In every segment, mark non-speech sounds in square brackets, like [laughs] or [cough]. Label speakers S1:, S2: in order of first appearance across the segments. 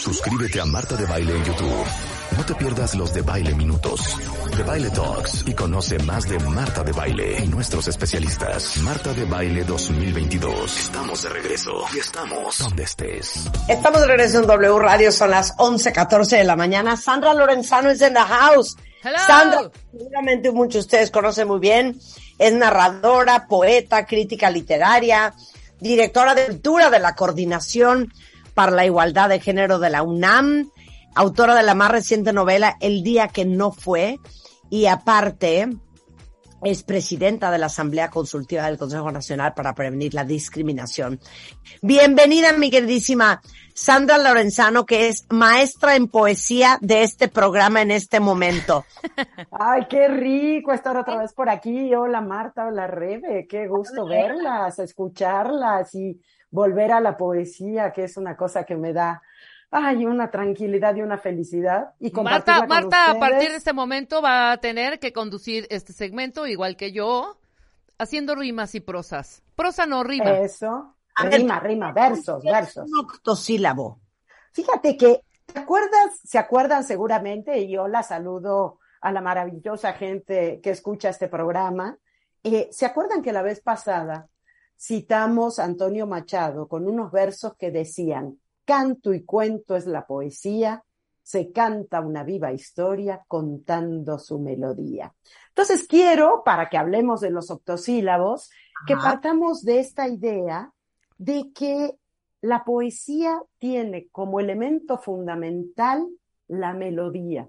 S1: Suscríbete a Marta de Baile en YouTube. No te pierdas los de Baile Minutos, de Baile Talks y conoce más de Marta de Baile y nuestros especialistas. Marta de Baile 2022. Estamos de regreso y estamos donde estés.
S2: Estamos de regreso en W Radio, son las 11.14 de la mañana. Sandra Lorenzano es en the house.
S3: Hello.
S2: Sandra, seguramente muchos de ustedes conocen muy bien, es narradora, poeta, crítica literaria, directora de cultura de la Coordinación para la Igualdad de Género de la UNAM, autora de la más reciente novela El Día que No Fue, y aparte es presidenta de la Asamblea Consultiva del Consejo Nacional para Prevenir la Discriminación. Bienvenida, mi queridísima Sandra Lorenzano, que es maestra en poesía de este programa en este momento. [laughs]
S4: Ay, qué rico estar otra vez por aquí. Hola Marta, hola Rebe, qué gusto verlas, escucharlas y volver a la poesía, que es una cosa que me da, ay, una tranquilidad y una felicidad. Y
S3: Marta, Marta a partir de este momento va a tener que conducir este segmento, igual que yo, haciendo rimas y prosas. Prosa no rima.
S4: Eso,
S2: A ver,
S4: rima, rima, versos, versos.
S2: Un octosílabo.
S4: Fíjate que, ¿te acuerdas? Se acuerdan seguramente, y yo la saludo a la maravillosa gente que escucha este programa. Eh, ¿Se acuerdan que la vez pasada citamos a Antonio Machado con unos versos que decían, canto y cuento es la poesía, se canta una viva historia contando su melodía. Entonces quiero, para que hablemos de los octosílabos, que partamos de esta idea de que la poesía tiene como elemento fundamental la melodía,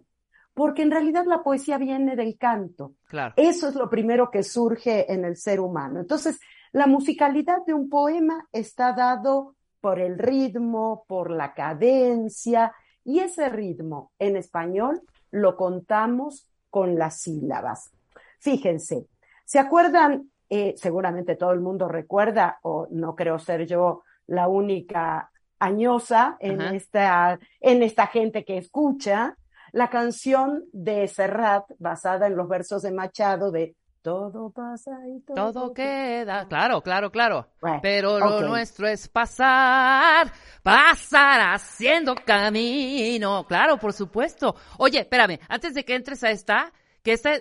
S4: porque en realidad la poesía viene del canto.
S3: Claro.
S4: Eso es lo primero que surge en el ser humano. Entonces, la musicalidad de un poema está dado por el ritmo, por la cadencia, y ese ritmo en español lo contamos con las sílabas. Fíjense, ¿se acuerdan? Eh, seguramente todo el mundo recuerda, o no creo ser yo la única añosa en
S3: Ajá.
S4: esta, en esta gente que escucha, la canción de Serrat, basada en los versos de Machado, de Todo pasa y todo,
S3: Todo queda. Claro, claro, claro.
S4: Bueno,
S3: Pero lo nuestro es pasar, pasar haciendo camino. Claro, por supuesto. Oye, espérame, antes de que entres a esta, que esta,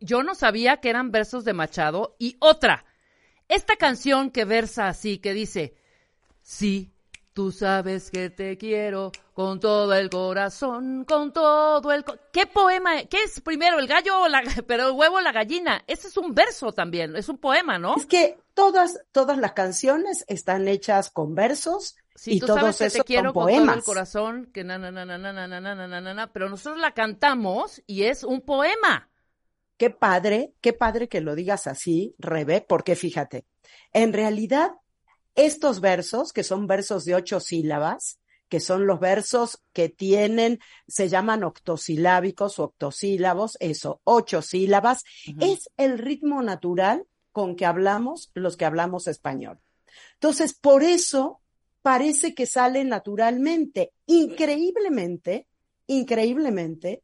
S3: yo no sabía que eran versos de Machado. Y otra, esta canción que versa así, que dice, sí, tú sabes que te quiero con todo el corazón, con todo el... co-". ¿Qué poema? ¿Qué es primero, el gallo o la... pero el huevo o la gallina? Ese es un verso también, es un poema, ¿no?
S4: Es que todas, todas las canciones están hechas con versos
S3: Sí,
S4: y
S3: tú
S4: todos
S3: sabes que
S4: esos
S3: te quiero
S4: son
S3: con todo el corazón, que na, na, na, na, na, na, na, na, na, na, na, pero nosotros la cantamos y es un poema.
S4: Qué padre, qué padre que lo digas así, Rebe, porque fíjate, en realidad estos versos, que son versos de ocho sílabas, que son los versos que tienen, se llaman octosilábicos o octosílabos, eso, ocho sílabas, es el ritmo natural con que hablamos los que hablamos español. Entonces, por eso parece que sale naturalmente, increíblemente, increíblemente,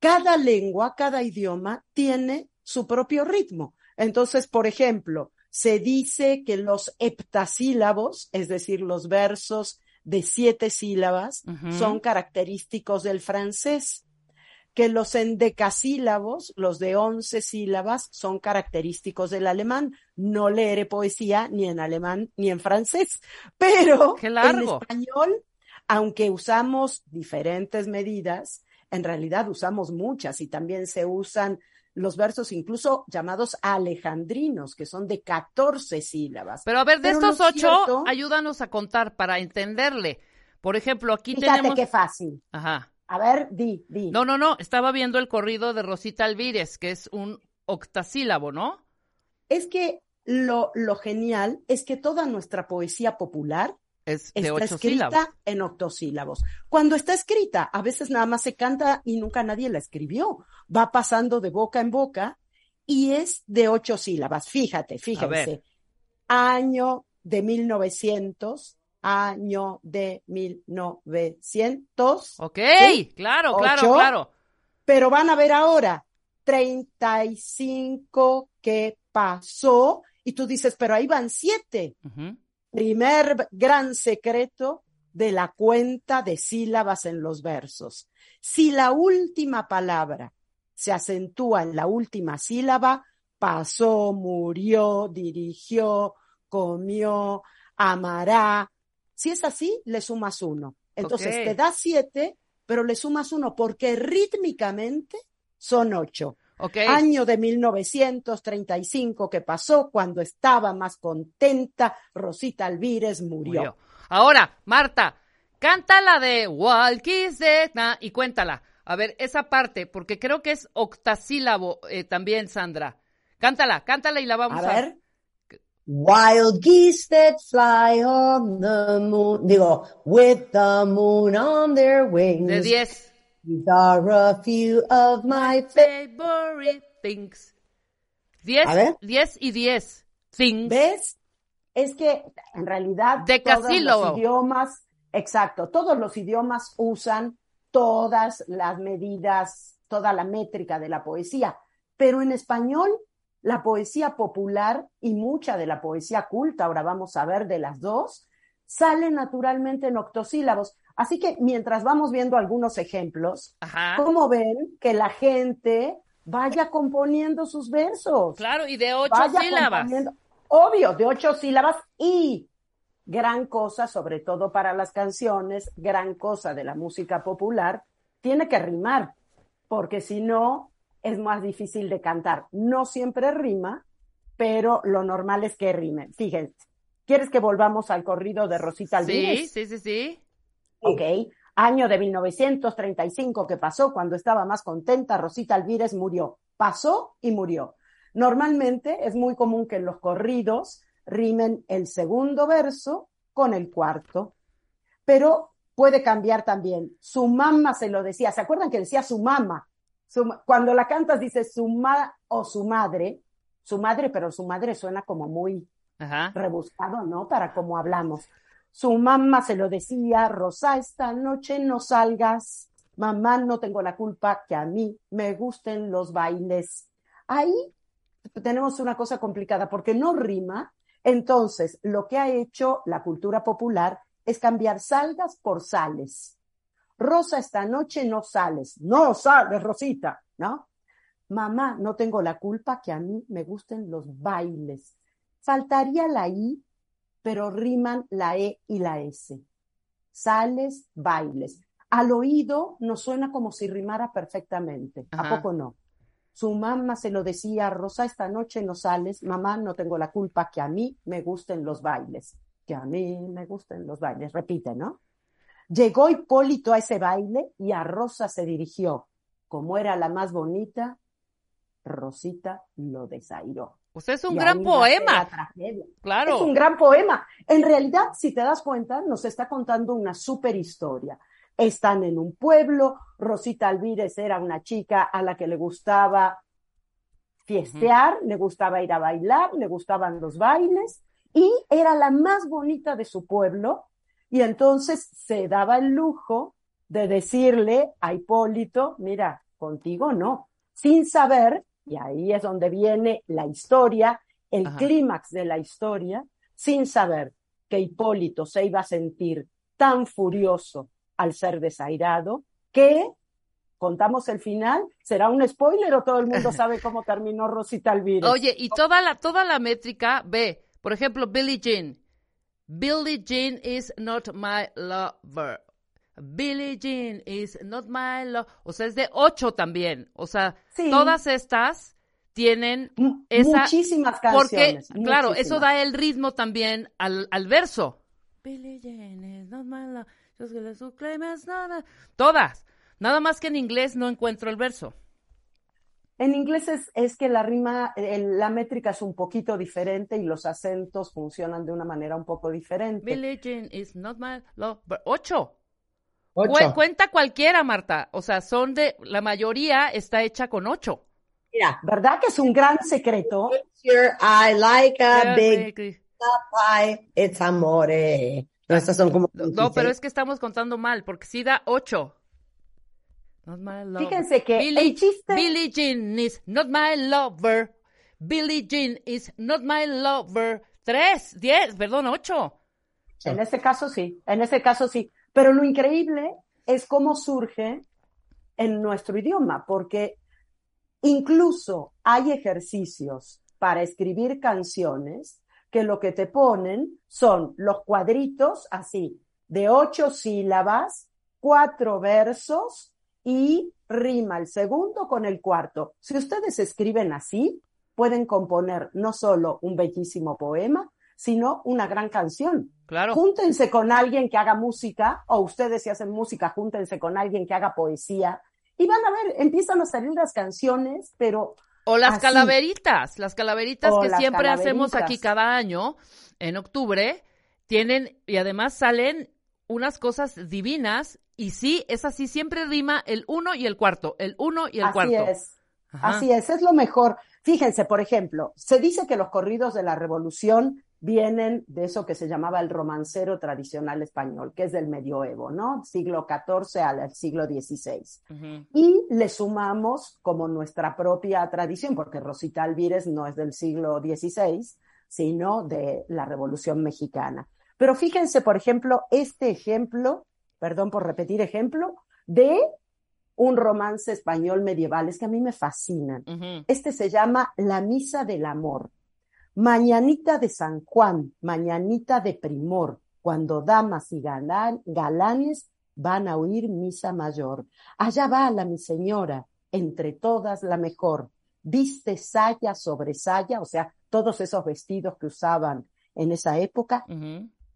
S4: cada lengua, cada idioma tiene su propio ritmo. Entonces, por ejemplo, se dice que los heptasílabos, es decir, los versos de siete sílabas, son característicos del francés, que los endecasílabos, los de once sílabas, son característicos del alemán. No leeré poesía ni en alemán ni en francés, [laughs] pero
S3: ¡Qué
S4: en español, aunque usamos diferentes medidas, en realidad usamos muchas y también se usan los versos incluso llamados alejandrinos, que son de 14 sílabas.
S3: Pero a ver, de
S4: Pero
S3: estos ocho,
S4: cierto-
S3: ayúdanos a contar para entenderle. Por ejemplo, aquí
S4: Fíjate
S3: tenemos...
S4: qué fácil.
S3: Ajá.
S4: A ver, di, di.
S3: No, no, no, estaba viendo el corrido de Rosita Alvírez, que es un octasílabo, ¿no?
S4: Es que lo, lo genial es que toda nuestra poesía popular
S3: Es de
S4: está
S3: ocho
S4: escrita en octosílabos. Cuando está escrita, a veces nada más se canta y nunca nadie la escribió. Va pasando de boca en boca y es de ocho sílabas. Fíjate, fíjense. Año de 1900, año de 1900.
S3: Ok,
S4: ¿Sí?
S3: claro, claro,
S4: Ocho.
S3: claro.
S4: Pero van a ver ahora, 35 que pasó. Y tú dices, pero ahí van siete. Primer gran secreto de la cuenta de sílabas en los versos. Si la última palabra se acentúa en la última sílaba, pasó, murió, dirigió, comió, amará. Si es así, le sumas uno. Entonces te da siete, pero le sumas uno porque rítmicamente son ocho.
S3: Ok.
S4: Año de 1935 que pasó cuando estaba más contenta, Rosita Alvírez murió.
S3: Murió. Ahora, Marta, canta la de Walkie Zeta y cuéntala. A ver, esa parte, porque creo que es octasílabo eh, también, Sandra. Cántala, cántala y la vamos
S4: A
S3: a,
S4: ver,
S2: Wild geese that fly on the moon. Digo, with the moon on their wings.
S3: De 10.
S2: These are a few of my fa-
S3: Favorite things. 10,
S2: A ver.
S3: 10 y 10. Things.
S4: ¿ves? Es que en realidad todos los idiomas, exacto, todos los idiomas usan todas las medidas, toda la métrica de la poesía, pero en español la poesía popular y mucha de la poesía culta, ahora vamos a ver de las dos, sale naturalmente en octosílabos. Así que mientras vamos viendo algunos ejemplos,
S3: Ajá.
S4: ¿cómo ven que la gente vaya componiendo sus versos?
S3: Claro, y de 8
S4: Vaya
S3: sílabas.
S4: Obvio, de ocho sílabas y gran cosa, sobre todo para las canciones, gran cosa de la música popular, tiene que rimar, porque si no, es más difícil de cantar. No siempre rima, pero lo normal es que rime. Fíjense, ¿quieres que volvamos al corrido de Rosita
S3: Sí,
S4: Alvírez?
S3: sí, sí, sí.
S4: Ok. Año de 1935 que pasó cuando estaba más contenta, Rosita Alvírez murió. Pasó y murió. Normalmente es muy común que en los corridos rimen el segundo verso con el cuarto, pero puede cambiar también. Su mamá se lo decía, ¿se acuerdan que decía su mamá? Su cuando la cantas dice su ma o su madre, su madre, pero su madre suena como muy
S3: Ajá.
S4: rebuscado, ¿no? Para cómo hablamos. Su mamá se lo decía, Rosa, esta noche no salgas. Mamá, no tengo la culpa que a mí me gusten los bailes. Ahí tenemos una cosa complicada porque no rima. Entonces, lo que ha hecho la cultura popular es cambiar salgas por sales. Rosa, esta noche no sales. No sales, Rosita, ¿no? Mamá, no tengo la culpa que a mí me gusten los bailes. Faltaría la I, pero riman la E y la S. Sales, bailes. Al oído nos suena como si rimara perfectamente. ¿A poco no? Su mamá se lo decía, Rosa, esta noche no sales. Mamá, no tengo la culpa que a mí me gusten los bailes. Que a mí me gusten los bailes. Repite, ¿no? Llegó Hipólito a ese baile y a Rosa se dirigió. Como era la más bonita, Rosita lo desairó.
S3: Pues es un
S4: Y
S3: gran poema.
S4: tragedia.
S3: Claro.
S4: Es un gran poema. En realidad, si te das cuenta, nos está contando una super historia. Están en un pueblo, Rosita Alvírez era una chica a la que le gustaba fiestear, le gustaba ir a bailar, le gustaban los bailes y era la más bonita de su pueblo y entonces se daba el lujo de decirle a Hipólito, mira, contigo no, sin saber, y ahí es donde viene la historia, el clímax de la historia, sin saber que Hipólito se iba a sentir tan furioso al ser desairado que contamos el final, será un spoiler o todo el mundo sabe [laughs] cómo terminó Rosita Alvírez.
S3: Oye, y toda la, toda la métrica, ve, por ejemplo, Billie Jean. Billie Jean is not my lover. Billie Jean is not my love. O sea, es de ocho también. O sea,
S4: Sí.
S3: todas estas tienen
S4: M-
S3: esa-
S4: muchísimas
S3: Porque,
S4: canciones.
S3: claro, eso da el ritmo también al, al verso. Billie Jean is not my love, just gonna so claim as nada. Todas. Nada más que en inglés no encuentro el verso.
S4: En inglés es, es que la rima, el- la métrica es un poquito diferente y los acentos funcionan de una manera un poco diferente.
S3: Billie Jean is not my lover. Ocho.
S2: Ocho.
S3: Cu- cuenta cualquiera, Marta. O sea, son de, la mayoría está hecha con ocho.
S2: Mira,
S4: ¿Verdad que es un gran secreto?
S2: I like a big pie, it's amore. No, estas son como.
S3: No, pero es que estamos contando mal, porque sí da ocho. Not my lover.
S4: Fíjense que
S3: Billie,
S4: el chiste-
S3: Billie Jean is not my lover. Billie Jean is not my lover. Tres, diez, perdón, ocho.
S4: En ese caso sí, en ese caso sí. Pero lo increíble es cómo surge en nuestro idioma, porque incluso hay ejercicios para escribir canciones que lo que te ponen son los cuadritos así, de ocho sílabas, cuatro versos y rima el segundo con el cuarto. Si ustedes escriben así, pueden componer no solo un bellísimo poema, sino una gran canción.
S3: Claro.
S4: Júntense con alguien que haga música, o ustedes si hacen música, júntense con alguien que haga poesía, y van a ver, empiezan a salir las canciones, pero
S3: O las
S4: Así.
S3: calaveritas, las calaveritas
S4: O
S3: que
S4: las
S3: siempre hacemos aquí cada año, en octubre, tienen, y además salen unas cosas divinas, y sí, es así, siempre rima el uno y el cuarto, el uno y el
S4: así
S3: cuarto.
S4: es.
S3: Ajá.
S4: Así es, es lo mejor. Fíjense, por ejemplo, se dice que los corridos de la revolución vienen de eso que se llamaba el romancero tradicional español, que es del medioevo, ¿no? Siglo XIV al siglo XVI. Y le sumamos como nuestra propia tradición, porque Rosita Alvírez no es del siglo XVI, sino de la Revolución Mexicana. Pero fíjense, por ejemplo, este ejemplo, perdón por repetir ejemplo, de un romance español medieval, es que a mí me fascinan. Este se llama La Misa del Amor. Mañanita de San Juan, mañanita de primor, cuando damas y galán- galanes van a oír misa mayor. Allá va la mi señora, entre todas la mejor. Viste saya sobre saya, o sea, todos esos vestidos que usaban en esa época,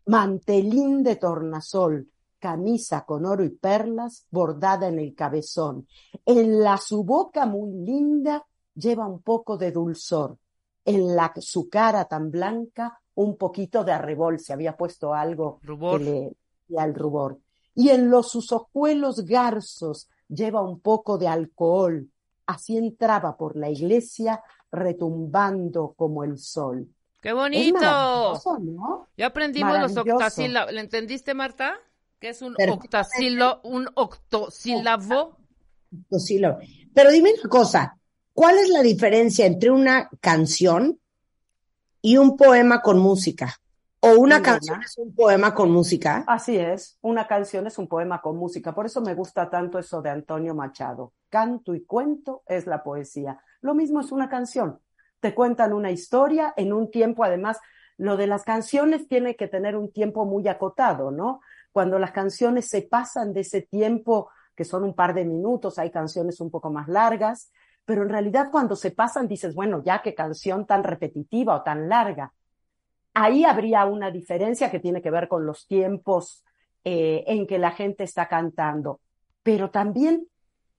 S4: mantelín de tornasol, camisa con oro y perlas bordada en el cabezón. En la su boca muy linda lleva un poco de dulzor. En la su cara tan blanca un poquito de arrebol, se había puesto algo
S3: Rubor.
S4: que le y al rubor. Y en los sus ojuelos garzos lleva un poco de alcohol. Así entraba por la iglesia retumbando como el sol.
S3: ¡Qué bonito!
S4: ¿no?
S3: Ya aprendimos los octasílabos. ¿Le entendiste, Marta? ¿Qué es un octasílabo? Un octosílabo.
S2: Octosílabo. Pero dime una cosa, ¿cuál es la diferencia entre una canción y un poema con música? ¿O una canción es un poema con música?
S4: Así es, una canción es un poema con música, por eso me gusta tanto eso de Antonio Machado. Canto y cuento es la poesía. Lo mismo es una canción. Te cuentan una historia en un tiempo, además, lo de las canciones tiene que tener un tiempo muy acotado, ¿no? Cuando las canciones se pasan de ese tiempo, que son un par de minutos, hay canciones un poco más largas, pero en realidad cuando se pasan dices, bueno, ya qué canción tan repetitiva o tan larga. Ahí habría una diferencia que tiene que ver con los tiempos eh, en que la gente está cantando, pero también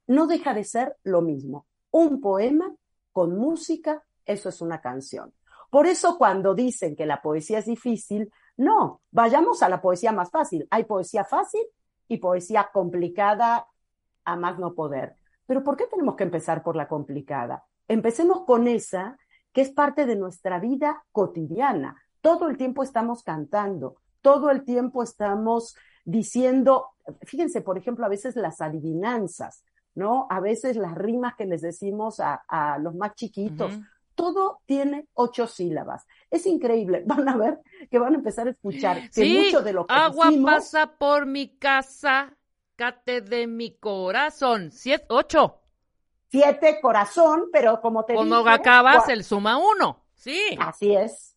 S4: no deja de ser lo mismo. Un poema con música, eso es una canción. Por eso cuando dicen que la poesía es difícil, no, vayamos a la poesía más fácil. Hay poesía fácil y poesía complicada a más no poder. Pero ¿por qué tenemos que empezar por la complicada? Empecemos con esa que es parte de nuestra vida cotidiana. Todo el tiempo estamos cantando, todo el tiempo estamos diciendo, fíjense, por ejemplo, a veces las adivinanzas, ¿no? A veces las rimas que les decimos a, a los más chiquitos, todo tiene ocho sílabas. Es increíble. [laughs] Van a ver que van a empezar a escuchar que
S3: Sí,
S4: mucho de lo que
S3: agua
S4: decimos,
S3: pasa por mi casa, cate de mi corazón. Siete, ocho.
S4: siete corazón, pero como te
S3: Cuando
S4: dije,
S3: acabas, el suma uno. Sí,
S4: así es.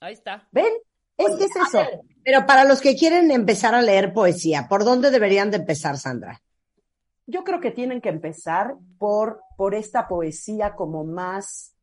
S3: ahí está.
S4: ¿Ven? Es que es eso.
S2: Pero para los que quieren empezar a leer poesía, ¿por dónde deberían de empezar, Sandra?
S4: Yo creo que tienen que empezar por, por esta poesía como más,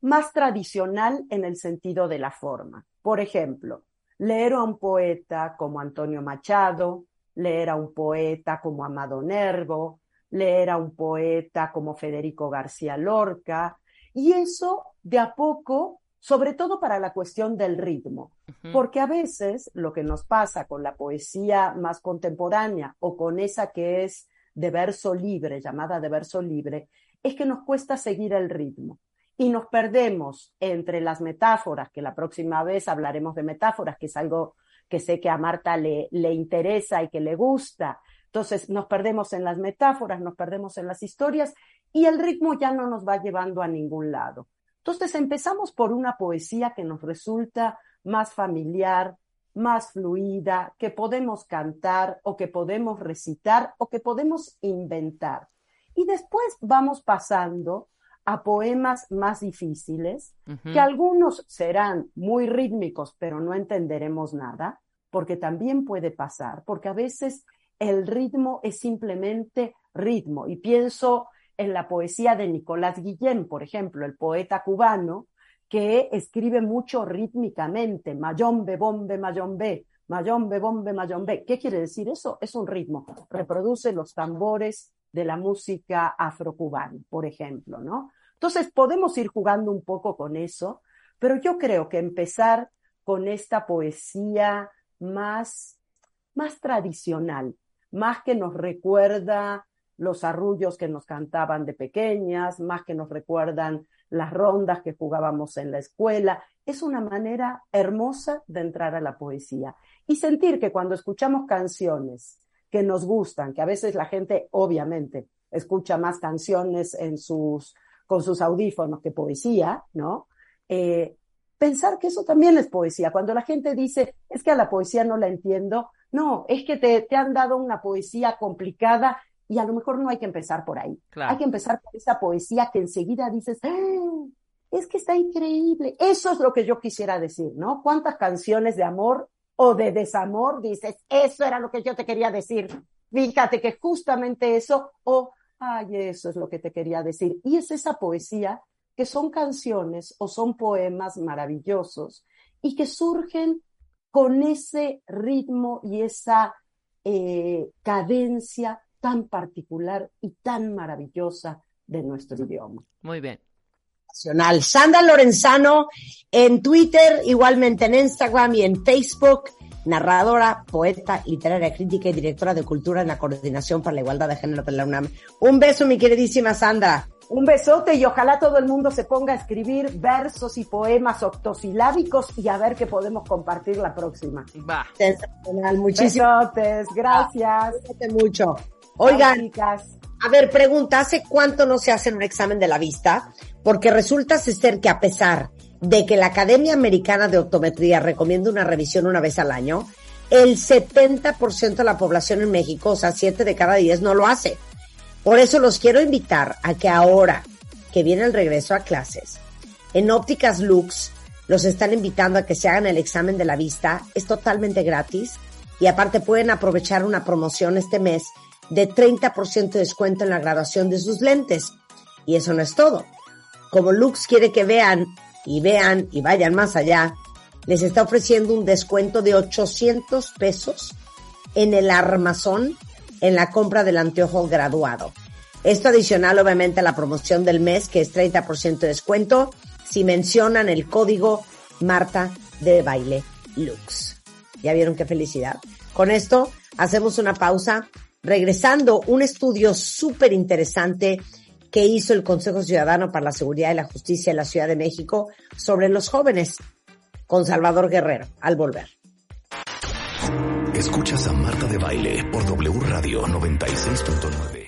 S4: más tradicional en el sentido de la forma. Por ejemplo, leer a un poeta como Antonio Machado, leer a un poeta como Amado Nervo, leer a un poeta como Federico García Lorca, y eso de a poco, sobre todo para la cuestión del ritmo, porque a veces lo que nos pasa con la poesía más contemporánea o con esa que es de verso libre, llamada de verso libre, es que nos cuesta seguir el ritmo y nos perdemos entre las metáforas, que la próxima vez hablaremos de metáforas, que es algo que sé que a Marta le, le interesa y que le gusta. Entonces nos perdemos en las metáforas, nos perdemos en las historias y el ritmo ya no nos va llevando a ningún lado. Entonces empezamos por una poesía que nos resulta más familiar, más fluida, que podemos cantar o que podemos recitar o que podemos inventar. Y después vamos pasando a poemas más difíciles, que algunos serán muy rítmicos, pero no entenderemos nada, porque también puede pasar, porque a veces el ritmo es simplemente ritmo. Y pienso en la poesía de Nicolás Guillén, por ejemplo, el poeta cubano, que escribe mucho rítmicamente, mayombe, bombe, mayombe, mayombe, bombe, mayombe. ¿Qué quiere decir eso? Es un ritmo. Reproduce los tambores de la música afrocubana, por ejemplo, ¿no? Entonces podemos ir jugando un poco con eso, pero yo creo que empezar con esta poesía más, más tradicional, más que nos recuerda los arrullos que nos cantaban de pequeñas, más que nos recuerdan las rondas que jugábamos en la escuela. Es una manera hermosa de entrar a la poesía y sentir que cuando escuchamos canciones que nos gustan, que a veces la gente obviamente escucha más canciones en sus, con sus audífonos que poesía, ¿no? Eh, pensar que eso también es poesía. Cuando la gente dice, es que a la poesía no la entiendo, no, es que te, te han dado una poesía complicada y a lo mejor no hay que empezar por ahí. Hay que empezar por esa poesía que enseguida dices, ¡Ah! es que está increíble. Eso es lo que yo quisiera decir, ¿no? ¿Cuántas canciones de amor o de desamor dices, eso era lo que yo te quería decir? Fíjate que justamente eso, o, ay, eso es lo que te quería decir. Y es esa poesía que son canciones o son poemas maravillosos y que surgen con ese ritmo y esa eh, cadencia tan particular y tan maravillosa de nuestro idioma.
S3: Muy bien.
S2: Sandra Lorenzano en Twitter, igualmente en Instagram y en Facebook, narradora, poeta, literaria crítica y directora de cultura en la Coordinación para la Igualdad de Género de la UNAM. Un beso, mi queridísima Sandra.
S4: Un besote y ojalá todo el mundo se ponga a escribir versos y poemas octosilábicos y a ver qué podemos compartir la próxima.
S3: Va.
S2: Sensacional, muchísimas
S4: gracias.
S2: mucho. Oigan, a ver, pregunta, ¿hace cuánto no se hace un examen de la vista? Porque resulta ser que a pesar de que la Academia Americana de Optometría recomienda una revisión una vez al año, el 70% de la población en México, o sea, 7 de cada 10, no lo hace. Por eso los quiero invitar a que ahora que viene el regreso a clases, en Ópticas Lux los están invitando a que se hagan el examen de la vista. Es totalmente gratis y aparte pueden aprovechar una promoción este mes de 30% de descuento en la graduación de sus lentes. Y eso no es todo. Como Lux quiere que vean y vean y vayan más allá, les está ofreciendo un descuento de 800 pesos en el armazón en la compra del anteojo graduado. Esto adicional obviamente a la promoción del mes que es 30% de descuento si mencionan el código Marta de Baile Lux. ¿Ya vieron qué felicidad? Con esto hacemos una pausa regresando un estudio súper interesante que hizo el Consejo Ciudadano para la Seguridad y la Justicia de la Ciudad de México sobre los jóvenes con Salvador Guerrero al volver.
S1: Escuchas a Marta de Baile por W Radio 96.9.